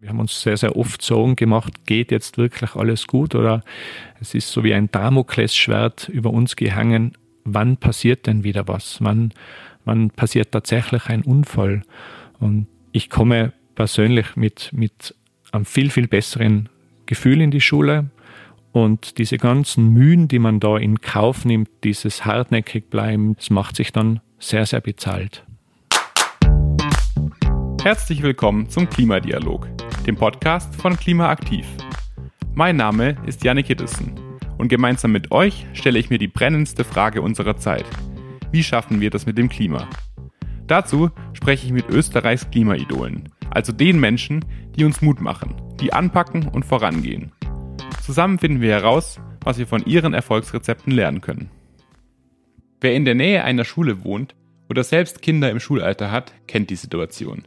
Wir haben uns sehr, sehr oft Sorgen gemacht, geht jetzt wirklich alles gut oder es ist so wie ein Damoklesschwert über uns gehangen. Wann passiert denn wieder was? Wann, wann passiert tatsächlich ein Unfall? Und ich komme persönlich mit, mit einem viel, viel besseren Gefühl in die Schule. Und diese ganzen Mühen, die man da in Kauf nimmt, dieses hartnäckig bleiben, das macht sich dann sehr, sehr bezahlt. Herzlich willkommen zum Klimadialog dem Podcast von Klimaaktiv. Mein Name ist Jannik Hiddesen und gemeinsam mit euch stelle ich mir die brennendste Frage unserer Zeit. Wie schaffen wir das mit dem Klima? Dazu spreche ich mit Österreichs Klimaidolen, also den Menschen, die uns Mut machen, die anpacken und vorangehen. Zusammen finden wir heraus, was wir von ihren Erfolgsrezepten lernen können. Wer in der Nähe einer Schule wohnt oder selbst Kinder im Schulalter hat, kennt die Situation.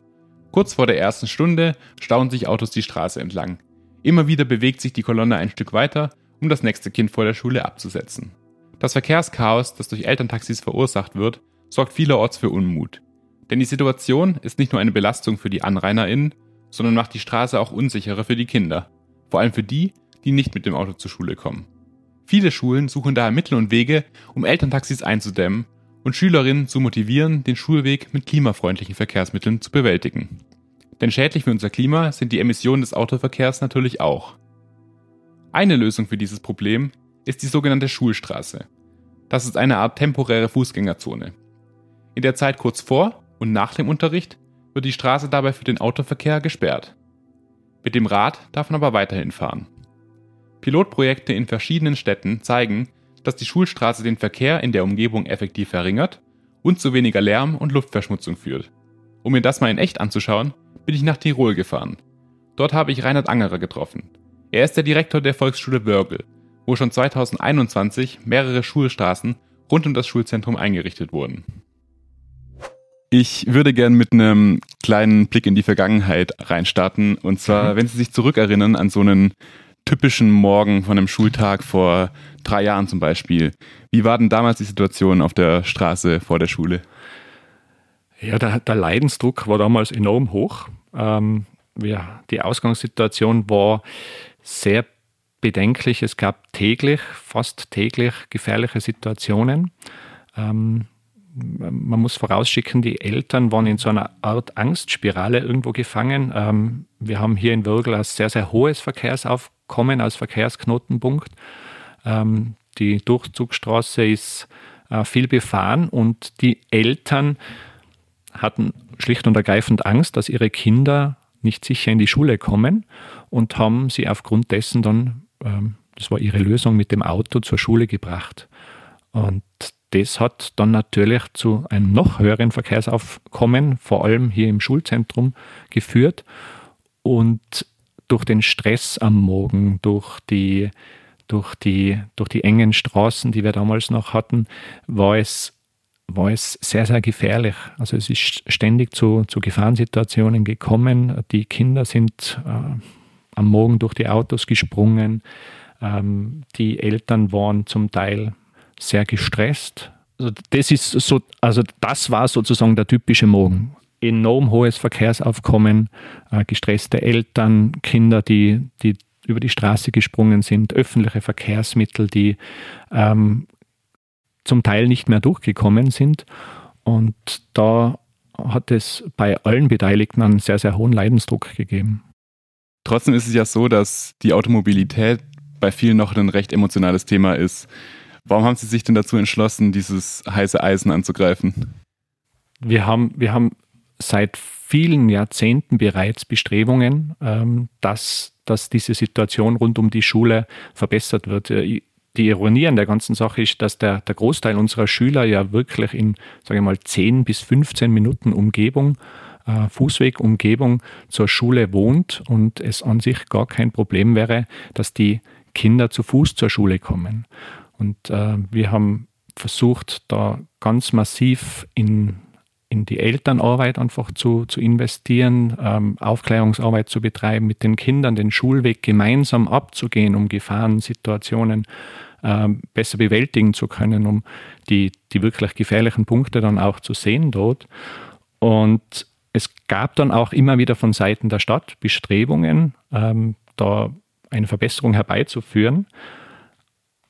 Kurz vor der ersten Stunde stauen sich Autos die Straße entlang. Immer wieder bewegt sich die Kolonne ein Stück weiter, um das nächste Kind vor der Schule abzusetzen. Das Verkehrschaos, das durch Elterntaxis verursacht wird, sorgt vielerorts für Unmut. Denn die Situation ist nicht nur eine Belastung für die AnrainerInnen, sondern macht die Straße auch unsicherer für die Kinder. Vor allem für die, die nicht mit dem Auto zur Schule kommen. Viele Schulen suchen daher Mittel und Wege, um Elterntaxis einzudämmen und Schülerinnen zu motivieren, den Schulweg mit klimafreundlichen Verkehrsmitteln zu bewältigen. Denn schädlich für unser Klima sind die Emissionen des Autoverkehrs natürlich auch. Eine Lösung für dieses Problem ist die sogenannte Schulstraße. Das ist eine Art temporäre Fußgängerzone. In der Zeit kurz vor und nach dem Unterricht wird die Straße dabei für den Autoverkehr gesperrt. Mit dem Rad darf man aber weiterhin fahren. Pilotprojekte in verschiedenen Städten zeigen, dass die Schulstraße den Verkehr in der Umgebung effektiv verringert und zu weniger Lärm und Luftverschmutzung führt. Um mir das mal in echt anzuschauen, bin ich nach Tirol gefahren. Dort habe ich Reinhard Angerer getroffen. Er ist der Direktor der Volksschule Wörgl, wo schon 2021 mehrere Schulstraßen rund um das Schulzentrum eingerichtet wurden. Ich würde gern mit einem kleinen Blick in die Vergangenheit reinstarten. Und zwar, mhm. wenn Sie sich zurückerinnern an so einen typischen Morgen von einem Schultag vor drei Jahren zum Beispiel. Wie war denn damals die Situation auf der Straße vor der Schule? Ja, der, der Leidensdruck war damals enorm hoch. Ähm, ja, die Ausgangssituation war sehr bedenklich. Es gab täglich, fast täglich gefährliche Situationen. Ähm, man muss vorausschicken, die Eltern waren in so einer Art Angstspirale irgendwo gefangen. Ähm, wir haben hier in Würgel ein sehr, sehr hohes Verkehrsaufkommen als Verkehrsknotenpunkt. Ähm, die Durchzugsstraße ist äh, viel befahren und die Eltern hatten schlicht und ergreifend Angst, dass ihre Kinder nicht sicher in die Schule kommen und haben sie aufgrund dessen dann, ähm, das war ihre Lösung, mit dem Auto zur Schule gebracht. Und das hat dann natürlich zu einem noch höheren Verkehrsaufkommen, vor allem hier im Schulzentrum, geführt. Und durch den Stress am Morgen, durch die, durch die, durch die engen Straßen, die wir damals noch hatten, war es, war es sehr, sehr gefährlich. Also es ist ständig zu, zu Gefahrensituationen gekommen. Die Kinder sind äh, am Morgen durch die Autos gesprungen. Ähm, die Eltern waren zum Teil sehr gestresst. Also das ist so, also das war sozusagen der typische Morgen. Enorm hohes Verkehrsaufkommen, äh, gestresste Eltern, Kinder, die, die über die Straße gesprungen sind, öffentliche Verkehrsmittel, die ähm, zum Teil nicht mehr durchgekommen sind. Und da hat es bei allen Beteiligten einen sehr, sehr hohen Leidensdruck gegeben. Trotzdem ist es ja so, dass die Automobilität bei vielen noch ein recht emotionales Thema ist. Warum haben Sie sich denn dazu entschlossen, dieses heiße Eisen anzugreifen? Wir haben, wir haben seit vielen Jahrzehnten bereits Bestrebungen, ähm, dass, dass diese Situation rund um die Schule verbessert wird. Äh, die Ironie an der ganzen Sache ist, dass der, der Großteil unserer Schüler ja wirklich in, sage ich mal, 10 bis 15 Minuten Umgebung, äh, Fußwegumgebung zur Schule wohnt und es an sich gar kein Problem wäre, dass die Kinder zu Fuß zur Schule kommen. Und äh, wir haben versucht, da ganz massiv in, in die Elternarbeit einfach zu, zu investieren, ähm, Aufklärungsarbeit zu betreiben, mit den Kindern den Schulweg gemeinsam abzugehen, um Gefahrensituationen ähm, besser bewältigen zu können, um die, die wirklich gefährlichen Punkte dann auch zu sehen dort. Und es gab dann auch immer wieder von Seiten der Stadt Bestrebungen, ähm, da eine Verbesserung herbeizuführen.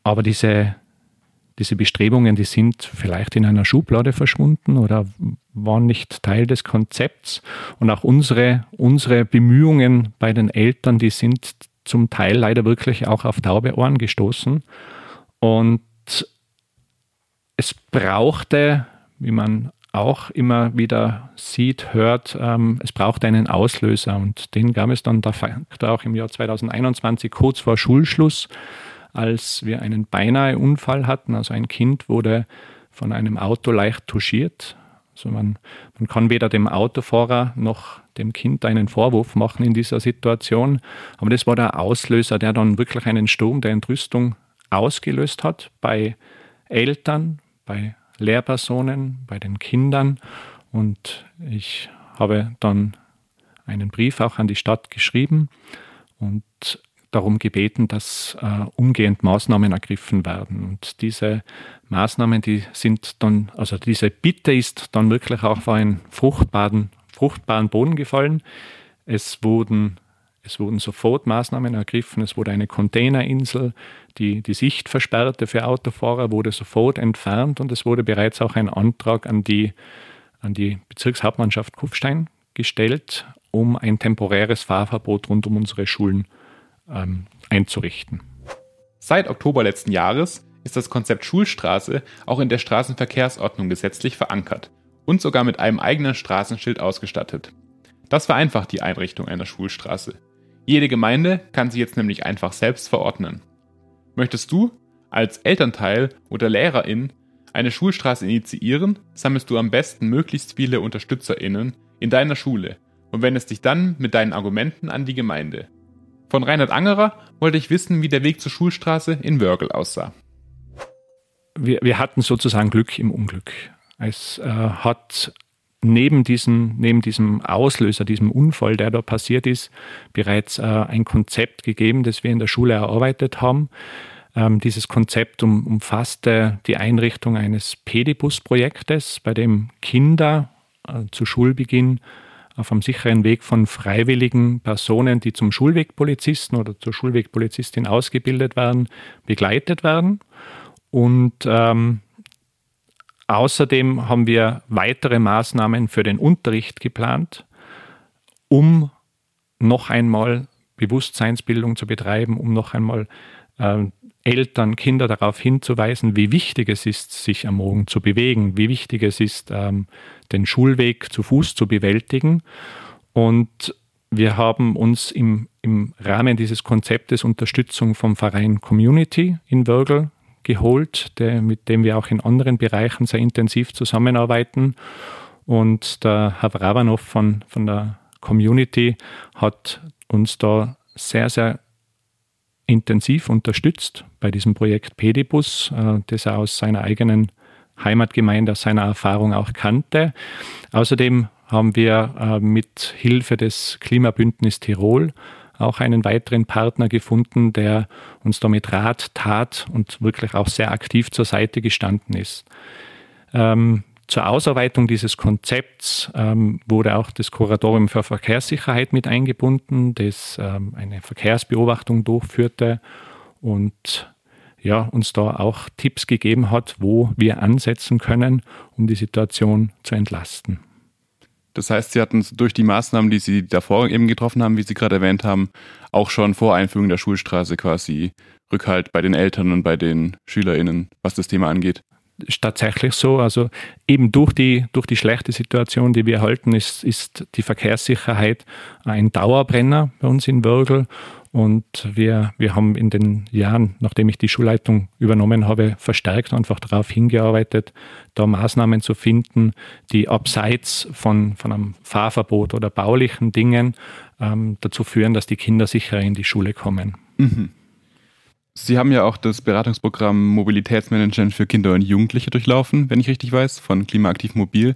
Aber diese, diese Bestrebungen, die sind vielleicht in einer Schublade verschwunden oder waren nicht Teil des Konzepts. Und auch unsere, unsere Bemühungen bei den Eltern, die sind zum Teil leider wirklich auch auf taube Ohren gestoßen. Und es brauchte, wie man auch immer wieder sieht, hört, ähm, es braucht einen Auslöser und den gab es dann da auch im Jahr 2021 kurz vor Schulschluss, als wir einen beinahe Unfall hatten. Also ein Kind wurde von einem Auto leicht touchiert. Also man, man kann weder dem Autofahrer noch dem Kind einen Vorwurf machen in dieser Situation. Aber das war der Auslöser, der dann wirklich einen Sturm der Entrüstung ausgelöst hat bei Eltern, bei Lehrpersonen, bei den Kindern. Und ich habe dann einen Brief auch an die Stadt geschrieben und darum gebeten, dass äh, umgehend Maßnahmen ergriffen werden. Und diese Maßnahmen, die sind dann, also diese Bitte ist dann wirklich auch auf einen fruchtbaren, fruchtbaren Boden gefallen. Es wurden es wurden sofort Maßnahmen ergriffen. Es wurde eine Containerinsel, die die Sicht versperrte für Autofahrer, wurde sofort entfernt und es wurde bereits auch ein Antrag an die, an die Bezirkshauptmannschaft Kufstein gestellt, um ein temporäres Fahrverbot rund um unsere Schulen ähm, einzurichten. Seit Oktober letzten Jahres ist das Konzept Schulstraße auch in der Straßenverkehrsordnung gesetzlich verankert und sogar mit einem eigenen Straßenschild ausgestattet. Das vereinfacht die Einrichtung einer Schulstraße. Jede Gemeinde kann sich jetzt nämlich einfach selbst verordnen. Möchtest du als Elternteil oder Lehrerin eine Schulstraße initiieren, sammelst du am besten möglichst viele UnterstützerInnen in deiner Schule und wendest dich dann mit deinen Argumenten an die Gemeinde. Von Reinhard Angerer wollte ich wissen, wie der Weg zur Schulstraße in Wörgl aussah. Wir, wir hatten sozusagen Glück im Unglück. Es äh, hat neben diesem, neben diesem Auslöser, diesem Unfall, der da passiert ist, bereits äh, ein Konzept gegeben, das wir in der Schule erarbeitet haben. Ähm, dieses Konzept um, umfasste die Einrichtung eines Pedibus-Projektes, bei dem Kinder äh, zu Schulbeginn auf einem sicheren Weg von freiwilligen Personen, die zum Schulwegpolizisten oder zur Schulwegpolizistin ausgebildet werden, begleitet werden. Und ähm, Außerdem haben wir weitere Maßnahmen für den Unterricht geplant, um noch einmal Bewusstseinsbildung zu betreiben, um noch einmal äh, Eltern, Kinder darauf hinzuweisen, wie wichtig es ist, sich am Morgen zu bewegen, wie wichtig es ist, ähm, den Schulweg zu Fuß zu bewältigen. Und wir haben uns im, im Rahmen dieses Konzeptes Unterstützung vom Verein Community in Wörgl geholt, der, mit dem wir auch in anderen Bereichen sehr intensiv zusammenarbeiten. Und der Herr Brabanov von, von der Community hat uns da sehr, sehr intensiv unterstützt bei diesem Projekt Pedibus, äh, das er aus seiner eigenen Heimatgemeinde, aus seiner Erfahrung auch kannte. Außerdem haben wir äh, mit Hilfe des Klimabündnis Tirol auch einen weiteren Partner gefunden, der uns damit Rat tat und wirklich auch sehr aktiv zur Seite gestanden ist. Ähm, zur Ausarbeitung dieses Konzepts ähm, wurde auch das Kuratorium für Verkehrssicherheit mit eingebunden, das ähm, eine Verkehrsbeobachtung durchführte und ja, uns da auch Tipps gegeben hat, wo wir ansetzen können, um die Situation zu entlasten. Das heißt, Sie hatten durch die Maßnahmen, die Sie davor eben getroffen haben, wie Sie gerade erwähnt haben, auch schon vor Einführung der Schulstraße quasi Rückhalt bei den Eltern und bei den SchülerInnen, was das Thema angeht. Tatsächlich so. Also eben durch die, durch die schlechte Situation, die wir erhalten, ist, ist die Verkehrssicherheit ein Dauerbrenner bei uns in Wörgl. Und wir, wir haben in den Jahren, nachdem ich die Schulleitung übernommen habe, verstärkt einfach darauf hingearbeitet, da Maßnahmen zu finden, die abseits von, von einem Fahrverbot oder baulichen Dingen ähm, dazu führen, dass die Kinder sicher in die Schule kommen. Mhm. Sie haben ja auch das Beratungsprogramm Mobilitätsmanagement für Kinder und Jugendliche durchlaufen, wenn ich richtig weiß, von Klimaaktiv Mobil.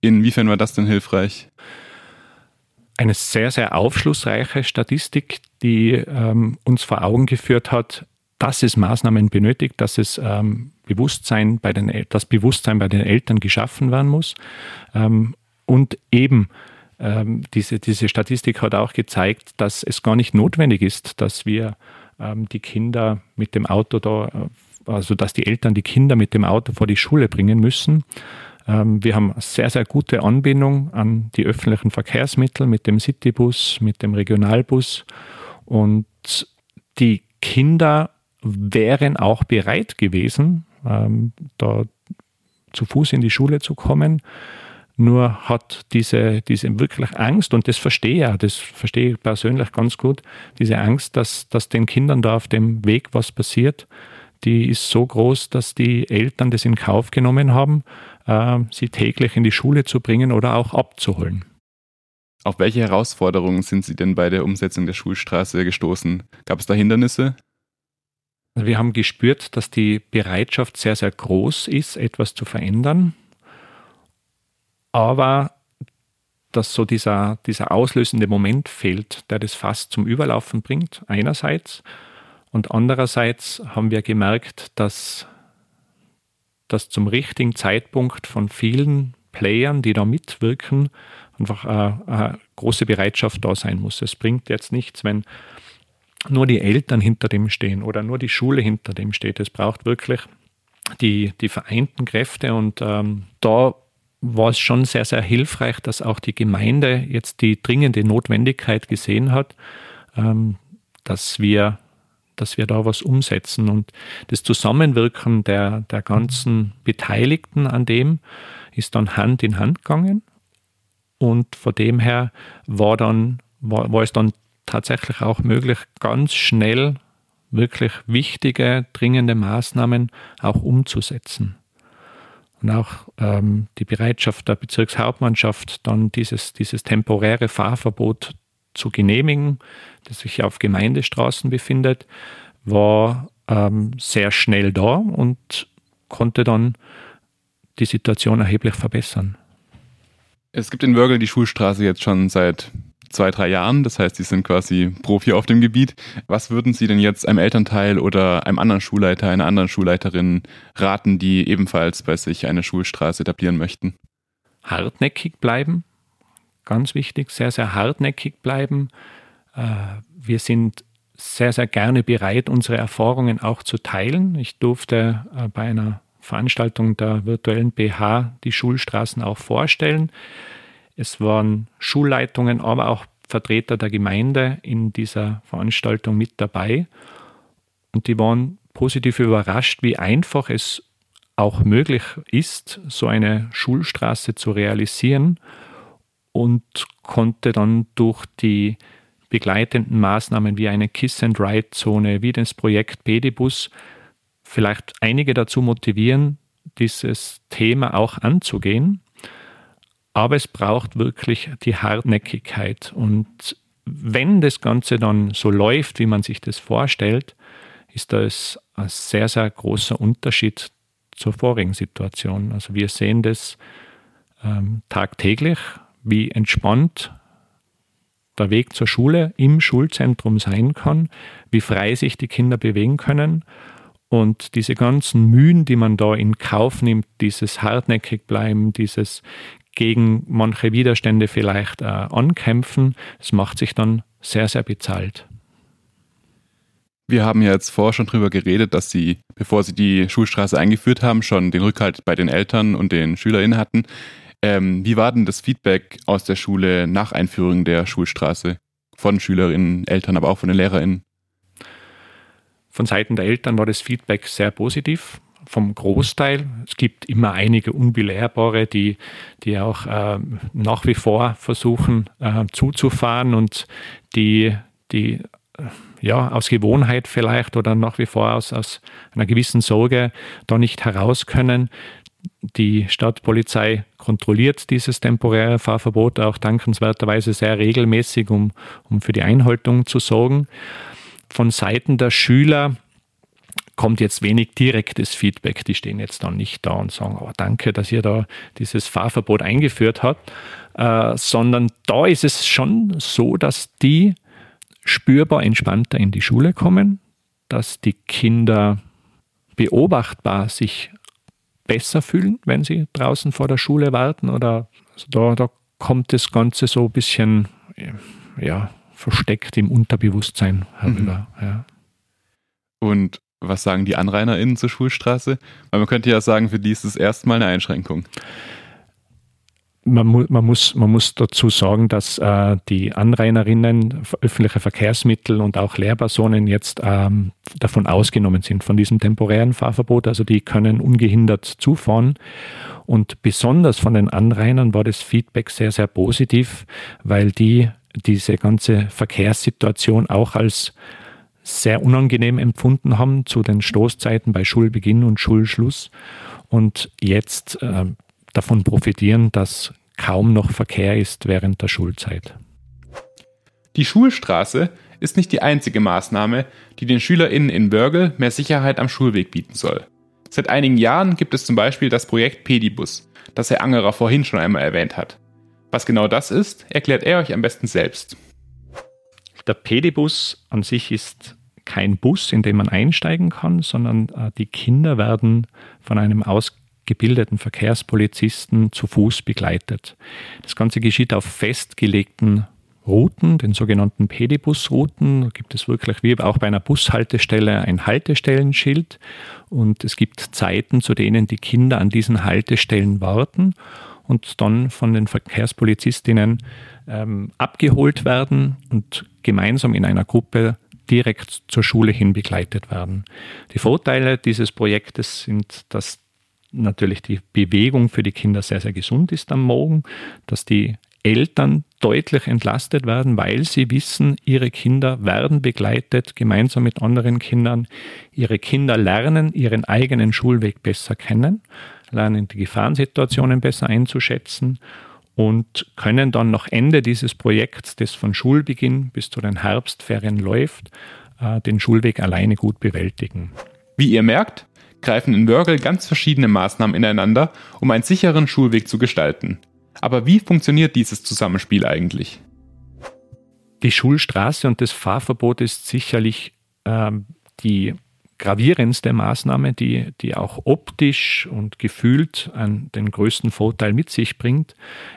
Inwiefern war das denn hilfreich? eine sehr, sehr aufschlussreiche Statistik, die ähm, uns vor Augen geführt hat, dass es Maßnahmen benötigt, dass es ähm, Bewusstsein bei den, das Bewusstsein bei den Eltern geschaffen werden muss ähm, und eben ähm, diese, diese Statistik hat auch gezeigt, dass es gar nicht notwendig ist, dass wir die Kinder mit dem Auto da, äh, also dass die Eltern die Kinder mit dem Auto vor die Schule bringen müssen. Ähm, wir haben sehr, sehr gute Anbindung an die öffentlichen Verkehrsmittel mit dem Citybus, mit dem Regionalbus und die Kinder wären auch bereit gewesen, ähm, da zu Fuß in die Schule zu kommen. Nur hat diese, diese wirklich Angst, und das verstehe ich ja, das verstehe ich persönlich ganz gut, diese Angst, dass, dass den Kindern da auf dem Weg was passiert, die ist so groß, dass die Eltern das in Kauf genommen haben, äh, sie täglich in die Schule zu bringen oder auch abzuholen. Auf welche Herausforderungen sind Sie denn bei der Umsetzung der Schulstraße gestoßen? Gab es da Hindernisse? Also wir haben gespürt, dass die Bereitschaft sehr, sehr groß ist, etwas zu verändern, aber dass so dieser, dieser auslösende Moment fehlt, der das fast zum Überlaufen bringt, einerseits. Und andererseits haben wir gemerkt, dass, dass zum richtigen Zeitpunkt von vielen Playern, die da mitwirken, einfach eine, eine große Bereitschaft da sein muss. Es bringt jetzt nichts, wenn nur die Eltern hinter dem stehen oder nur die Schule hinter dem steht. Es braucht wirklich die, die vereinten Kräfte und ähm, da war es schon sehr, sehr hilfreich, dass auch die Gemeinde jetzt die dringende Notwendigkeit gesehen hat, ähm, dass wir dass wir da was umsetzen. Und das Zusammenwirken der, der ganzen Beteiligten an dem ist dann Hand in Hand gegangen. Und von dem her war, dann, war, war es dann tatsächlich auch möglich, ganz schnell wirklich wichtige, dringende Maßnahmen auch umzusetzen. Und auch ähm, die Bereitschaft der Bezirkshauptmannschaft, dann dieses, dieses temporäre Fahrverbot zu genehmigen, das sich auf Gemeindestraßen befindet, war ähm, sehr schnell da und konnte dann die Situation erheblich verbessern. Es gibt in Wörgl die Schulstraße jetzt schon seit zwei, drei Jahren. Das heißt, Sie sind quasi Profi auf dem Gebiet. Was würden Sie denn jetzt einem Elternteil oder einem anderen Schulleiter, einer anderen Schulleiterin raten, die ebenfalls bei sich eine Schulstraße etablieren möchten? Hartnäckig bleiben, ganz wichtig, sehr, sehr hartnäckig bleiben. Äh, wir sind sehr, sehr gerne bereit, unsere Erfahrungen auch zu teilen. Ich durfte äh, bei einer Veranstaltung der virtuellen BH die Schulstraßen auch vorstellen. Es waren Schulleitungen, aber auch Vertreter der Gemeinde in dieser Veranstaltung mit dabei. Und die waren positiv überrascht, wie einfach es auch möglich ist, so eine Schulstraße zu realisieren und konnte dann durch die begleitenden Maßnahmen wie eine Kiss-and-Ride-Zone, wie das Projekt Pedibus vielleicht einige dazu motivieren, dieses Thema auch anzugehen aber es braucht wirklich die Hartnäckigkeit. Und wenn das Ganze dann so läuft, wie man sich das vorstellt, ist das ein sehr, sehr großer Unterschied zur vorigen Situation. Also wir sehen das ähm, tagtäglich, wie entspannt der Weg zur Schule im Schulzentrum sein kann, wie frei sich die Kinder bewegen können. Und diese ganzen Mühen, die man da in Kauf nimmt, dieses hartnäckig bleiben, dieses gegen manche Widerstände vielleicht äh, ankämpfen. Das macht sich dann sehr, sehr bezahlt. Wir haben ja jetzt vorher schon drüber geredet, dass Sie, bevor Sie die Schulstraße eingeführt haben, schon den Rückhalt bei den Eltern und den SchülerInnen hatten. Ähm, wie war denn das Feedback aus der Schule nach Einführung der Schulstraße? Von SchülerInnen, Eltern, aber auch von den LehrerInnen? Von Seiten der Eltern war das Feedback sehr positiv vom Großteil. Es gibt immer einige Unbelehrbare, die, die auch äh, nach wie vor versuchen äh, zuzufahren und die, die äh, ja, aus Gewohnheit vielleicht oder nach wie vor aus, aus einer gewissen Sorge da nicht heraus können. Die Stadtpolizei kontrolliert dieses temporäre Fahrverbot auch dankenswerterweise sehr regelmäßig, um, um für die Einhaltung zu sorgen. Von Seiten der Schüler kommt jetzt wenig direktes Feedback. Die stehen jetzt dann nicht da und sagen, oh, danke, dass ihr da dieses Fahrverbot eingeführt habt, äh, sondern da ist es schon so, dass die spürbar entspannter in die Schule kommen, dass die Kinder beobachtbar sich besser fühlen, wenn sie draußen vor der Schule warten oder also da, da kommt das Ganze so ein bisschen ja, versteckt im Unterbewusstsein herüber. Mhm. Ja. Und was sagen die AnrainerInnen zur Schulstraße? Weil man könnte ja sagen, für die ist es erstmal eine Einschränkung. Man, mu man, muss, man muss dazu sagen, dass äh, die Anrainerinnen, öffentliche Verkehrsmittel und auch Lehrpersonen jetzt ähm, davon ausgenommen sind, von diesem temporären Fahrverbot. Also die können ungehindert zufahren. Und besonders von den Anrainern war das Feedback sehr, sehr positiv, weil die diese ganze Verkehrssituation auch als sehr unangenehm empfunden haben zu den Stoßzeiten bei Schulbeginn und Schulschluss und jetzt äh, davon profitieren, dass kaum noch Verkehr ist während der Schulzeit. Die Schulstraße ist nicht die einzige Maßnahme, die den SchülerInnen in Wörgl mehr Sicherheit am Schulweg bieten soll. Seit einigen Jahren gibt es zum Beispiel das Projekt Pedibus, das Herr Angerer vorhin schon einmal erwähnt hat. Was genau das ist, erklärt er euch am besten selbst. Der Pedibus an sich ist kein Bus, in den man einsteigen kann, sondern äh, die Kinder werden von einem ausgebildeten Verkehrspolizisten zu Fuß begleitet. Das Ganze geschieht auf festgelegten Routen, den sogenannten Pedibus-Routen. Da gibt es wirklich wie auch bei einer Bushaltestelle ein Haltestellenschild und es gibt Zeiten, zu denen die Kinder an diesen Haltestellen warten und dann von den Verkehrspolizistinnen ähm, abgeholt werden und gemeinsam in einer Gruppe direkt zur Schule hin begleitet werden. Die Vorteile dieses Projektes sind, dass natürlich die Bewegung für die Kinder sehr, sehr gesund ist am Morgen, dass die Eltern deutlich entlastet werden, weil sie wissen, ihre Kinder werden begleitet, gemeinsam mit anderen Kindern. Ihre Kinder lernen ihren eigenen Schulweg besser kennen, lernen die Gefahrensituationen besser einzuschätzen und können dann nach Ende dieses Projekts, das von Schulbeginn bis zu den Herbstferien läuft, äh, den Schulweg alleine gut bewältigen. Wie ihr merkt, greifen in Wörgl ganz verschiedene Maßnahmen ineinander, um einen sicheren Schulweg zu gestalten. Aber wie funktioniert dieses Zusammenspiel eigentlich? Die Schulstraße und das Fahrverbot ist sicherlich ähm, die gravierendste Maßnahme, die, die auch optisch und gefühlt an den größten Vorteil mit sich bringt.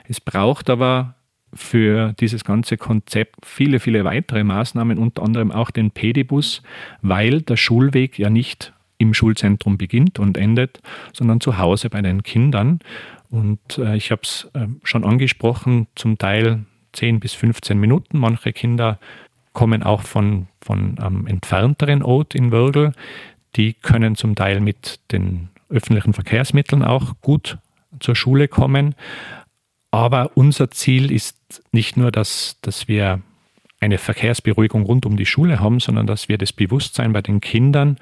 Es braucht aber für dieses ganze Konzept viele, viele weitere Maßnahmen, unter anderem auch den Pedibus, weil der Schulweg ja nicht im Schulzentrum beginnt und endet, sondern zu Hause bei den Kindern. Und äh, ich habe es äh, schon angesprochen, zum Teil 10 bis 15 Minuten. Manche Kinder kommen auch von, von einem entfernteren Ort in Wörgl. Die können zum Teil mit den öffentlichen Verkehrsmitteln auch gut zur Schule kommen. Aber unser Ziel ist nicht nur, dass, dass wir eine Verkehrsberuhigung rund um die Schule haben, sondern dass wir das Bewusstsein bei den Kindern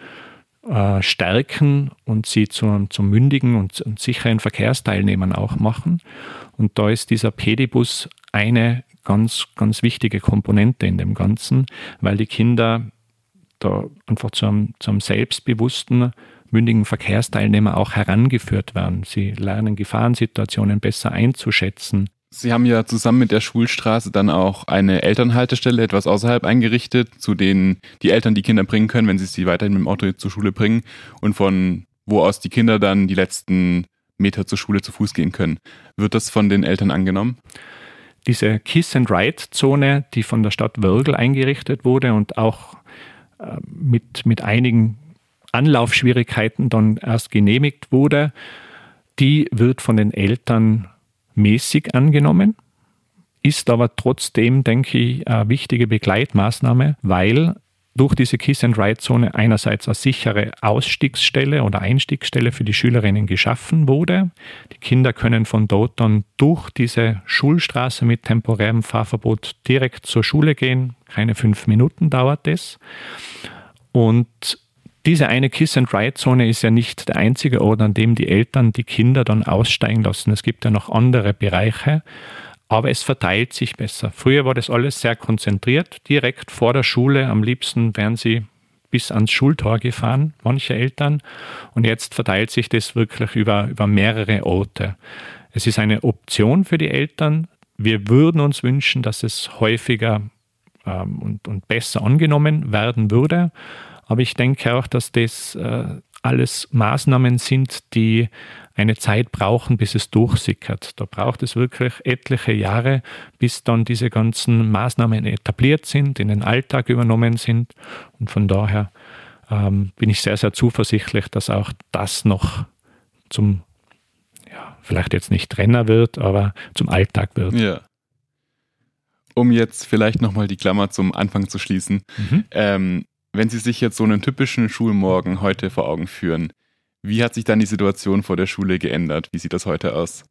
äh, stärken und sie zu, zu mündigen und, und sicheren Verkehrsteilnehmern auch machen. Und da ist dieser Pedibus eine ganz, ganz wichtige Komponente in dem Ganzen, weil die Kinder da einfach zu einem, zu einem selbstbewussten, mündigen Verkehrsteilnehmer auch herangeführt werden. Sie lernen Gefahrensituationen besser einzuschätzen. Sie haben ja zusammen mit der Schulstraße dann auch eine Elternhaltestelle etwas außerhalb eingerichtet, zu denen die Eltern die Kinder bringen können, wenn sie sie weiterhin mit dem Auto zur Schule bringen und von wo aus die Kinder dann die letzten Meter zur Schule zu Fuß gehen können. Wird das von den Eltern angenommen? Diese Kiss-and-Ride-Zone, die von der Stadt Wörgl eingerichtet wurde und auch äh, mit, mit einigen Anlaufschwierigkeiten dann erst genehmigt wurde, die wird von den Eltern mäßig angenommen, ist aber trotzdem, denke ich, eine wichtige Begleitmaßnahme, weil durch diese Kiss-and-Ride-Zone einerseits eine sichere Ausstiegsstelle oder Einstiegsstelle für die Schülerinnen geschaffen wurde. Die Kinder können von dort dann durch diese Schulstraße mit temporärem Fahrverbot direkt zur Schule gehen. Keine fünf Minuten dauert es. Und diese eine Kiss-and-Ride-Zone ist ja nicht der einzige Ort, an dem die Eltern die Kinder dann aussteigen lassen. Es gibt ja noch andere Bereiche aber es verteilt sich besser. Früher war das alles sehr konzentriert, direkt vor der Schule. Am liebsten wären sie bis ans Schultor gefahren, manche Eltern. Und jetzt verteilt sich das wirklich über, über mehrere Orte. Es ist eine Option für die Eltern. Wir würden uns wünschen, dass es häufiger ähm, und, und besser angenommen werden würde. Aber ich denke auch, dass das äh, alles Maßnahmen sind, die eine Zeit brauchen, bis es durchsickert. Da braucht es wirklich etliche Jahre, bis dann diese ganzen Maßnahmen etabliert sind, in den Alltag übernommen sind. Und von daher ähm, bin ich sehr, sehr zuversichtlich, dass auch das noch zum, ja, vielleicht jetzt nicht Renner wird, aber zum Alltag wird. Ja. Um jetzt vielleicht nochmal die Klammer zum Anfang zu schließen. Mhm. Ähm, wenn Sie sich jetzt so einen typischen Schulmorgen heute vor Augen führen, wie hat sich dann die Situation vor der Schule geändert? Wie sieht das heute aus?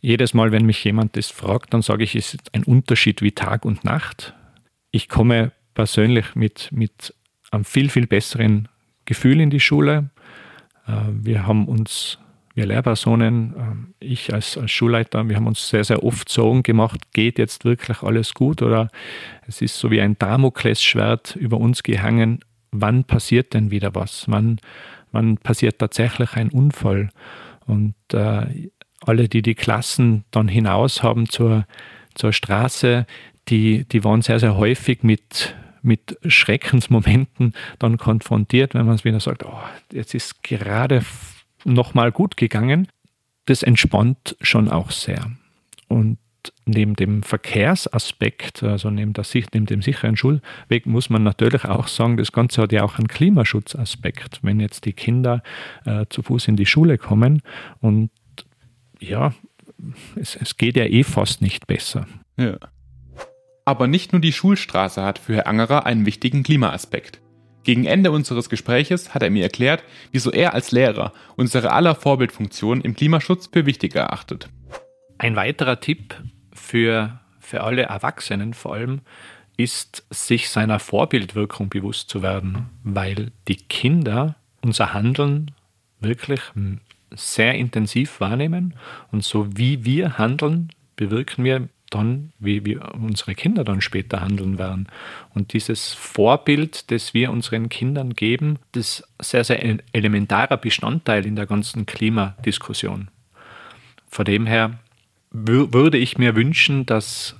Jedes Mal, wenn mich jemand das fragt, dann sage ich, es ist ein Unterschied wie Tag und Nacht. Ich komme persönlich mit, mit einem viel, viel besseren Gefühl in die Schule. Äh, wir haben uns, wir Lehrpersonen, äh, ich als, als Schulleiter, wir haben uns sehr, sehr oft Sorgen gemacht, geht jetzt wirklich alles gut oder es ist so wie ein Damoklesschwert über uns gehangen, wann passiert denn wieder was? Wann, wann passiert tatsächlich ein Unfall? Und äh, alle, die die Klassen dann hinaus haben zur, zur Straße, die, die waren sehr, sehr häufig mit, mit Schreckensmomenten dann konfrontiert, wenn man es wieder sagt, oh, jetzt ist gerade nochmal gut gegangen. Das entspannt schon auch sehr. Und neben dem Verkehrsaspekt, also neben, der, neben dem sicheren Schulweg, muss man natürlich auch sagen, das Ganze hat ja auch einen Klimaschutzaspekt. Wenn jetzt die Kinder äh, zu Fuß in die Schule kommen und ja, es, es geht ja eh fast nicht besser. Ja. Aber nicht nur die Schulstraße hat für Herr Angerer einen wichtigen Klimaaspekt. Gegen Ende unseres Gespräches hat er mir erklärt, wieso er als Lehrer unsere aller Vorbildfunktion im Klimaschutz für wichtig erachtet. Ein weiterer Tipp für, für alle Erwachsenen vor allem ist, sich seiner Vorbildwirkung bewusst zu werden, weil die Kinder unser Handeln wirklich sehr intensiv wahrnehmen und so wie wir handeln, bewirken wir dann, wie, wie unsere Kinder dann später handeln werden. Und dieses Vorbild, das wir unseren Kindern geben, das ist sehr, sehr elementarer Bestandteil in der ganzen Klimadiskussion. Von dem her würde ich mir wünschen, dass,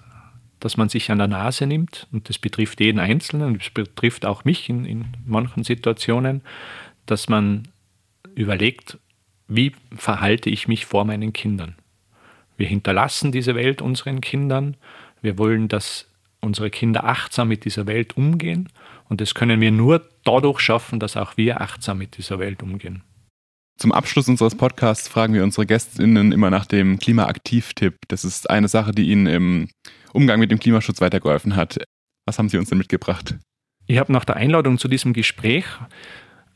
dass man sich an der Nase nimmt, und das betrifft jeden Einzelnen, und das betrifft auch mich in, in manchen Situationen, dass man überlegt, wie verhalte ich mich vor meinen Kindern. Wir hinterlassen diese Welt unseren Kindern. Wir wollen, dass unsere Kinder achtsam mit dieser Welt umgehen. Und das können wir nur dadurch schaffen, dass auch wir achtsam mit dieser Welt umgehen. Zum Abschluss unseres Podcasts fragen wir unsere GästInnen immer nach dem Klimaaktiv-Tipp. Das ist eine Sache, die Ihnen im Umgang mit dem Klimaschutz weitergeholfen hat. Was haben Sie uns denn mitgebracht? Ich habe nach der Einladung zu diesem Gespräch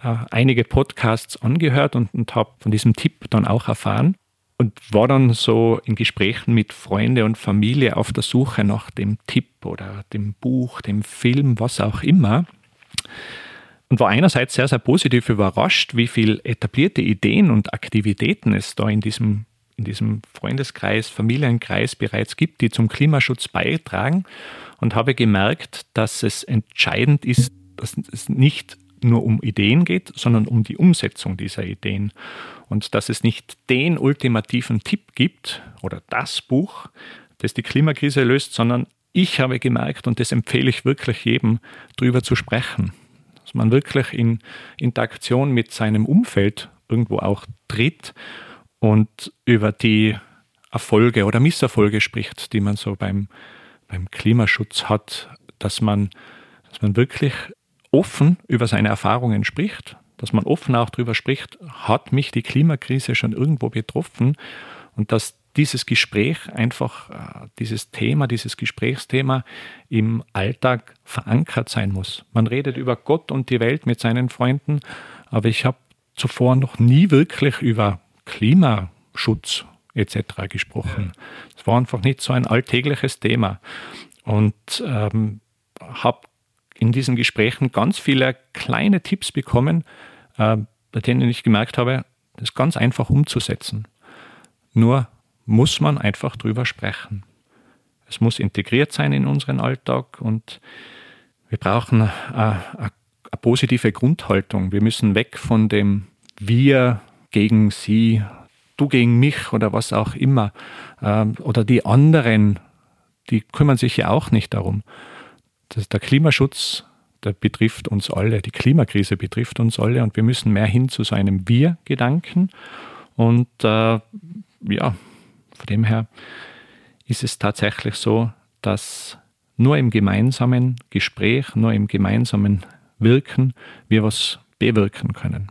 äh, einige Podcasts angehört und, und habe von diesem Tipp dann auch erfahren und war dann so in Gesprächen mit Freunde und Familie auf der Suche nach dem Tipp oder dem Buch, dem Film, was auch immer. Und war einerseits sehr, sehr positiv überrascht, wie viel etablierte Ideen und Aktivitäten es da in diesem, in diesem Freundeskreis, Familienkreis bereits gibt, die zum Klimaschutz beitragen. Und habe gemerkt, dass es entscheidend ist, dass es nicht nur um Ideen geht, sondern um die Umsetzung dieser Ideen. Und dass es nicht den ultimativen Tipp gibt oder das Buch, das die Klimakrise löst, sondern ich habe gemerkt, und das empfehle ich wirklich jedem, darüber zu sprechen dass man wirklich in Interaktion mit seinem Umfeld irgendwo auch tritt und über die Erfolge oder Misserfolge spricht, die man so beim, beim Klimaschutz hat, dass man, dass man wirklich offen über seine Erfahrungen spricht, dass man offen auch darüber spricht, hat mich die Klimakrise schon irgendwo betroffen und dass dieses Gespräch einfach, äh, dieses Thema, dieses Gesprächsthema im Alltag verankert sein muss. Man redet über Gott und die Welt mit seinen Freunden, aber ich habe zuvor noch nie wirklich über Klimaschutz etc. gesprochen. Es war einfach nicht so ein alltägliches Thema. Und ähm, habe in diesen Gesprächen ganz viele kleine Tipps bekommen, äh, bei denen ich gemerkt habe, das ganz einfach umzusetzen. Nur muss man einfach drüber sprechen. Es muss integriert sein in unseren Alltag und wir brauchen eine, eine, positive Grundhaltung. Wir müssen weg von dem Wir gegen Sie, du gegen mich oder was auch immer. Ähm, oder die anderen, die kümmern sich ja auch nicht darum. Das, der Klimaschutz, der betrifft uns alle, die Klimakrise betrifft uns alle und wir müssen mehr hin zu so einem Wir-Gedanken. Und äh, ja, von dem her ist es tatsächlich so, dass nur im gemeinsamen Gespräch, nur im gemeinsamen Wirken wir was bewirken können.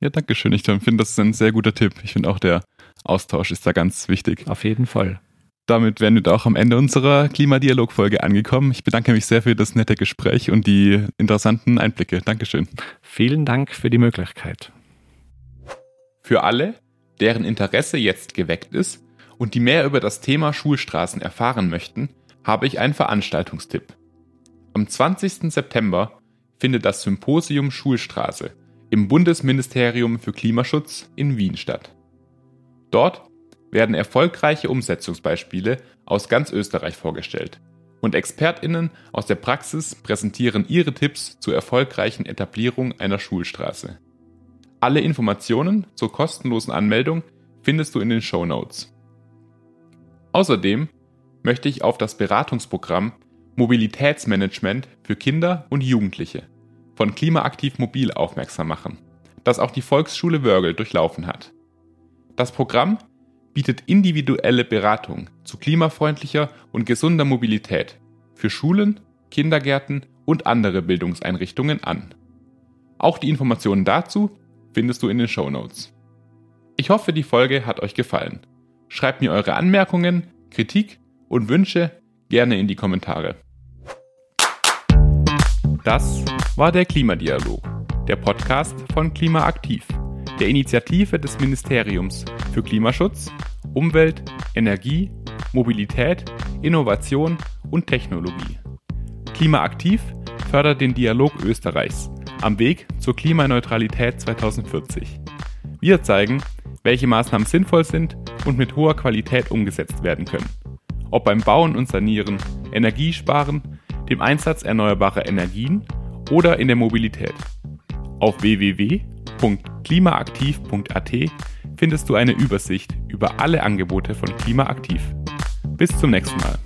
Ja, danke schön. Ich finde, das ist ein sehr guter Tipp. Ich finde auch, der Austausch ist da ganz wichtig. Auf jeden Fall. Damit wären wir auch am Ende unserer Klimadialog-Folge angekommen. Ich bedanke mich sehr für das nette Gespräch und die interessanten Einblicke. Dankeschön. Vielen Dank für die Möglichkeit. Für alle, deren Interesse jetzt geweckt ist und die mehr über das Thema Schulstraßen erfahren möchten, habe ich einen Veranstaltungstipp. Am 20. September findet das Symposium Schulstraße im Bundesministerium für Klimaschutz in Wien statt. Dort werden erfolgreiche Umsetzungsbeispiele aus ganz Österreich vorgestellt und Expertinnen aus der Praxis präsentieren ihre Tipps zur erfolgreichen Etablierung einer Schulstraße. Alle Informationen zur kostenlosen Anmeldung findest du in den Show Notes. Außerdem möchte ich auf das Beratungsprogramm Mobilitätsmanagement für Kinder und Jugendliche von Klimaaktiv Mobil aufmerksam machen, das auch die Volksschule Wörgl durchlaufen hat. Das Programm bietet individuelle Beratung zu klimafreundlicher und gesunder Mobilität für Schulen, Kindergärten und andere Bildungseinrichtungen an. Auch die Informationen dazu findest du in den Show Notes. Ich hoffe, die Folge hat euch gefallen. Schreibt mir eure Anmerkungen, Kritik und Wünsche gerne in die Kommentare. Das war der Klimadialog, der Podcast von Klimaaktiv, der Initiative des Ministeriums für Klimaschutz, Umwelt, Energie, Mobilität, Innovation und Technologie. Klimaaktiv fördert den Dialog Österreichs am Weg zur Klimaneutralität 2040. Wir zeigen, welche Maßnahmen sinnvoll sind und mit hoher Qualität umgesetzt werden können. Ob beim Bauen und Sanieren, Energiesparen, dem Einsatz erneuerbarer Energien oder in der Mobilität. Auf www.klimaaktiv.at findest du eine Übersicht über alle Angebote von Klimaaktiv. Bis zum nächsten Mal.